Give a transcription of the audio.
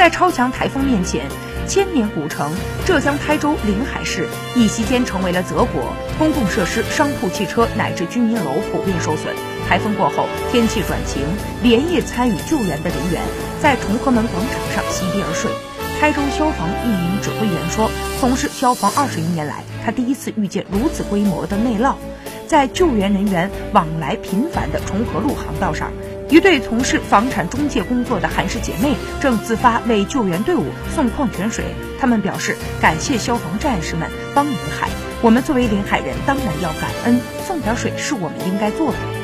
在超强台风面前，千年古城浙江台州临海市一夕间成为了泽国，公共设施、商铺、汽车乃至居民楼普遍受损。台风过后，天气转晴，连夜参与救援的人员在重合门广场上席地而睡。台州消防一名指挥员说：“从事消防二十余年来，他第一次遇见如此规模的内涝。”在救援人员往来频繁的重合路航道上，一对从事房产中介工作的韩氏姐妹正自发为救援队伍送矿泉水。他们表示感谢消防战士们帮临海，我们作为临海人当然要感恩，送点水是我们应该做的。